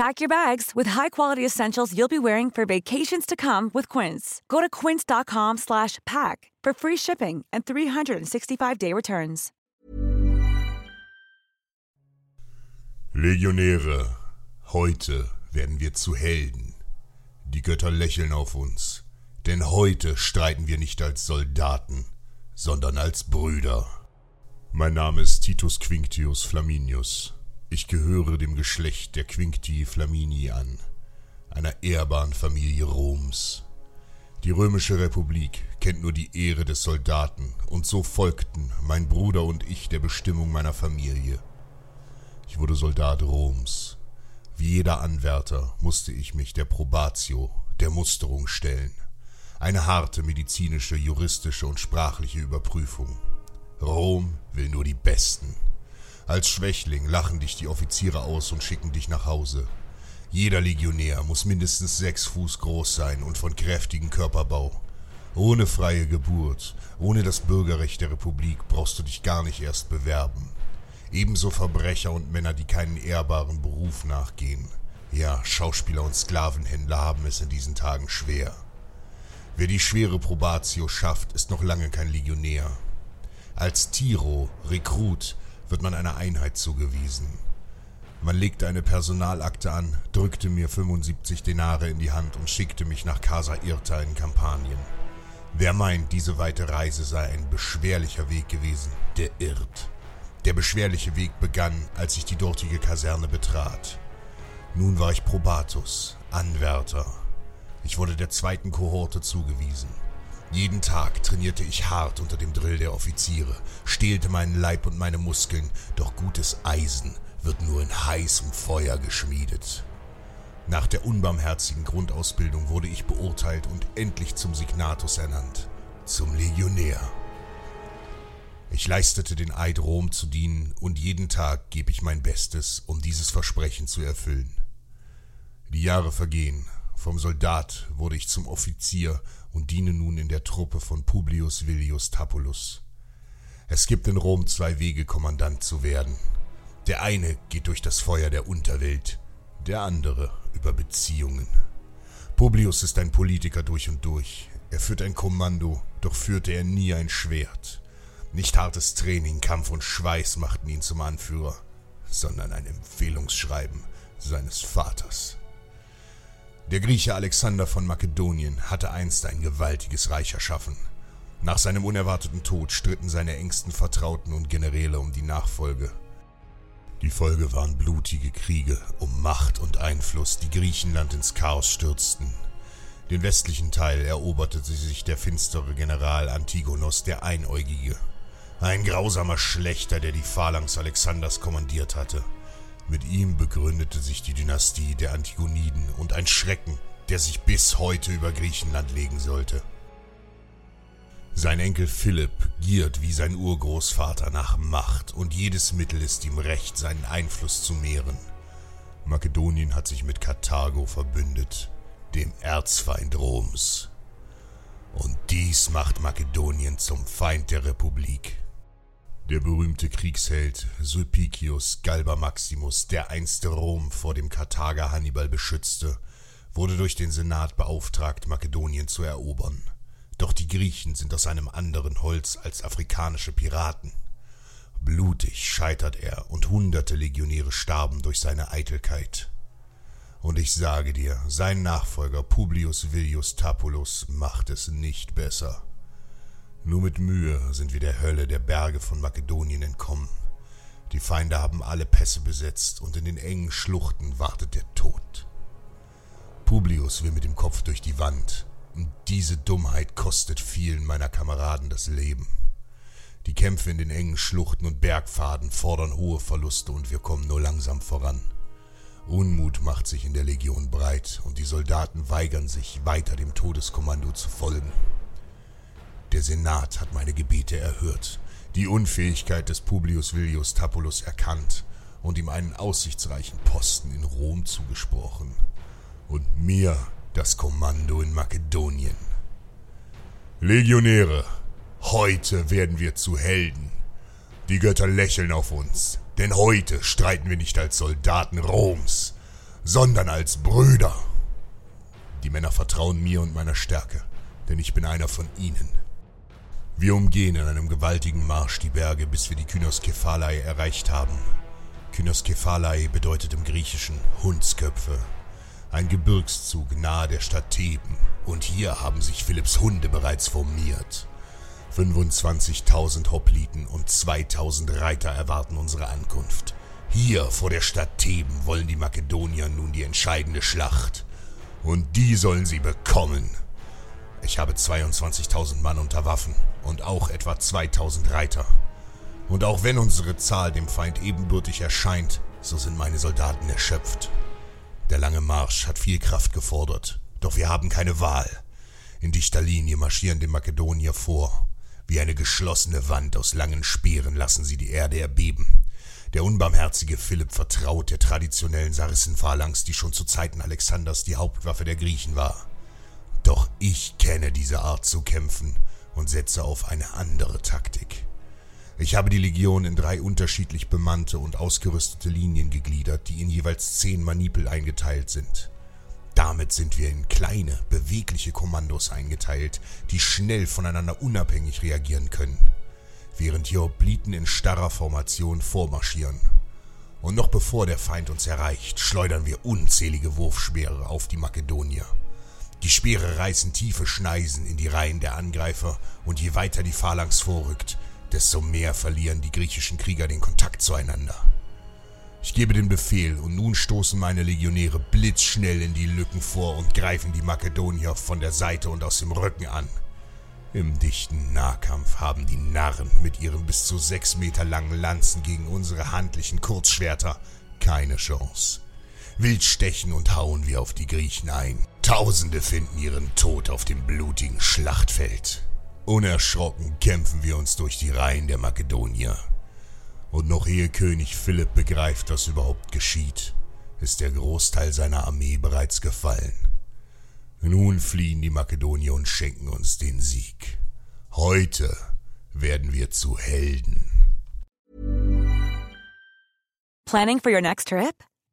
Pack your bags with high-quality essentials you'll be wearing for vacations to come with Quince. Go to quince.com slash pack for free shipping and 365-day returns. Legionäre, heute werden wir zu Helden. Die Götter lächeln auf uns, denn heute streiten wir nicht als Soldaten, sondern als Brüder. Mein Name ist Titus Quinctius Flaminius. Ich gehöre dem Geschlecht der Quinctii Flamini an, einer ehrbaren Familie Roms. Die römische Republik kennt nur die Ehre des Soldaten, und so folgten mein Bruder und ich der Bestimmung meiner Familie. Ich wurde Soldat Roms. Wie jeder Anwärter musste ich mich der Probatio, der Musterung stellen. Eine harte medizinische, juristische und sprachliche Überprüfung. Rom will nur die Besten. Als Schwächling lachen dich die Offiziere aus und schicken dich nach Hause. Jeder Legionär muss mindestens sechs Fuß groß sein und von kräftigem Körperbau. Ohne freie Geburt, ohne das Bürgerrecht der Republik brauchst du dich gar nicht erst bewerben. Ebenso Verbrecher und Männer, die keinen ehrbaren Beruf nachgehen. Ja, Schauspieler und Sklavenhändler haben es in diesen Tagen schwer. Wer die schwere Probatio schafft, ist noch lange kein Legionär. Als Tiro, Rekrut, wird man einer Einheit zugewiesen. Man legte eine Personalakte an, drückte mir 75 Denare in die Hand und schickte mich nach Casa Irta in Kampanien. Wer meint, diese weite Reise sei ein beschwerlicher Weg gewesen, der irrt. Der beschwerliche Weg begann, als ich die dortige Kaserne betrat. Nun war ich Probatus, Anwärter. Ich wurde der zweiten Kohorte zugewiesen. Jeden Tag trainierte ich hart unter dem Drill der Offiziere, stehlte meinen Leib und meine Muskeln, doch gutes Eisen wird nur in heißem Feuer geschmiedet. Nach der unbarmherzigen Grundausbildung wurde ich beurteilt und endlich zum Signatus ernannt, zum Legionär. Ich leistete den Eid, Rom zu dienen, und jeden Tag gebe ich mein Bestes, um dieses Versprechen zu erfüllen. Die Jahre vergehen, vom Soldat wurde ich zum Offizier und diene nun in der Truppe von Publius Villius Tapulus. Es gibt in Rom zwei Wege, Kommandant zu werden. Der eine geht durch das Feuer der Unterwelt, der andere über Beziehungen. Publius ist ein Politiker durch und durch. Er führt ein Kommando, doch führte er nie ein Schwert. Nicht hartes Training, Kampf und Schweiß machten ihn zum Anführer, sondern ein Empfehlungsschreiben seines Vaters. Der Grieche Alexander von Makedonien hatte einst ein gewaltiges Reich erschaffen. Nach seinem unerwarteten Tod stritten seine engsten Vertrauten und Generäle um die Nachfolge. Die Folge waren blutige Kriege um Macht und Einfluss, die Griechenland ins Chaos stürzten. Den westlichen Teil eroberte sich der finstere General Antigonos der Einäugige. Ein grausamer Schlechter, der die Phalanx Alexanders kommandiert hatte. Mit ihm begründete sich die Dynastie der Antigoniden und ein Schrecken, der sich bis heute über Griechenland legen sollte. Sein Enkel Philipp giert wie sein Urgroßvater nach Macht und jedes Mittel ist ihm recht, seinen Einfluss zu mehren. Makedonien hat sich mit Karthago verbündet, dem Erzfeind Roms. Und dies macht Makedonien zum Feind der Republik. Der berühmte Kriegsheld Sulpicius Galba Maximus, der einst Rom vor dem Karthager Hannibal beschützte, wurde durch den Senat beauftragt, Makedonien zu erobern. Doch die Griechen sind aus einem anderen Holz als afrikanische Piraten. Blutig scheitert er und hunderte Legionäre starben durch seine Eitelkeit. Und ich sage dir, sein Nachfolger Publius Villius Tapulus macht es nicht besser. Nur mit Mühe sind wir der Hölle der Berge von Makedonien entkommen. Die Feinde haben alle Pässe besetzt und in den engen Schluchten wartet der Tod. Publius will mit dem Kopf durch die Wand, und diese Dummheit kostet vielen meiner Kameraden das Leben. Die Kämpfe in den engen Schluchten und Bergpfaden fordern hohe Verluste und wir kommen nur langsam voran. Unmut macht sich in der Legion breit und die Soldaten weigern sich, weiter dem Todeskommando zu folgen. Der Senat hat meine Gebete erhört, die Unfähigkeit des Publius Villius Tapulus erkannt und ihm einen aussichtsreichen Posten in Rom zugesprochen. Und mir das Kommando in Makedonien. Legionäre, heute werden wir zu Helden. Die Götter lächeln auf uns, denn heute streiten wir nicht als Soldaten Roms, sondern als Brüder. Die Männer vertrauen mir und meiner Stärke, denn ich bin einer von ihnen. Wir umgehen in einem gewaltigen Marsch die Berge, bis wir die Kynoskephalai erreicht haben. Kynoskephalai bedeutet im Griechischen Hundsköpfe. Ein Gebirgszug nahe der Stadt Theben. Und hier haben sich Philipps Hunde bereits formiert. 25.000 Hopliten und 2.000 Reiter erwarten unsere Ankunft. Hier vor der Stadt Theben wollen die Makedonier nun die entscheidende Schlacht. Und die sollen sie bekommen. Ich habe 22.000 Mann unter Waffen und auch etwa 2000 Reiter. Und auch wenn unsere Zahl dem Feind ebenbürtig erscheint, so sind meine Soldaten erschöpft. Der lange Marsch hat viel Kraft gefordert, doch wir haben keine Wahl. In dichter Linie marschieren die Makedonier vor. Wie eine geschlossene Wand aus langen Speeren lassen sie die Erde erbeben. Der unbarmherzige Philipp vertraut der traditionellen Sarissenphalanx, die schon zu Zeiten Alexanders die Hauptwaffe der Griechen war. Ich kenne diese Art zu kämpfen und setze auf eine andere Taktik. Ich habe die Legion in drei unterschiedlich bemannte und ausgerüstete Linien gegliedert, die in jeweils zehn Manipel eingeteilt sind. Damit sind wir in kleine, bewegliche Kommandos eingeteilt, die schnell voneinander unabhängig reagieren können, während die Hopliten in starrer Formation vormarschieren. Und noch bevor der Feind uns erreicht, schleudern wir unzählige Wurfspeere auf die Makedonier. Die Speere reißen tiefe Schneisen in die Reihen der Angreifer, und je weiter die Phalanx vorrückt, desto mehr verlieren die griechischen Krieger den Kontakt zueinander. Ich gebe den Befehl, und nun stoßen meine Legionäre blitzschnell in die Lücken vor und greifen die Makedonier von der Seite und aus dem Rücken an. Im dichten Nahkampf haben die Narren mit ihren bis zu sechs Meter langen Lanzen gegen unsere handlichen Kurzschwerter keine Chance. Wild stechen und hauen wir auf die Griechen ein. Tausende finden ihren Tod auf dem blutigen Schlachtfeld. Unerschrocken kämpfen wir uns durch die Reihen der Makedonier. Und noch ehe König Philipp begreift, was überhaupt geschieht, ist der Großteil seiner Armee bereits gefallen. Nun fliehen die Makedonier und schenken uns den Sieg. Heute werden wir zu Helden. Planning for your next trip?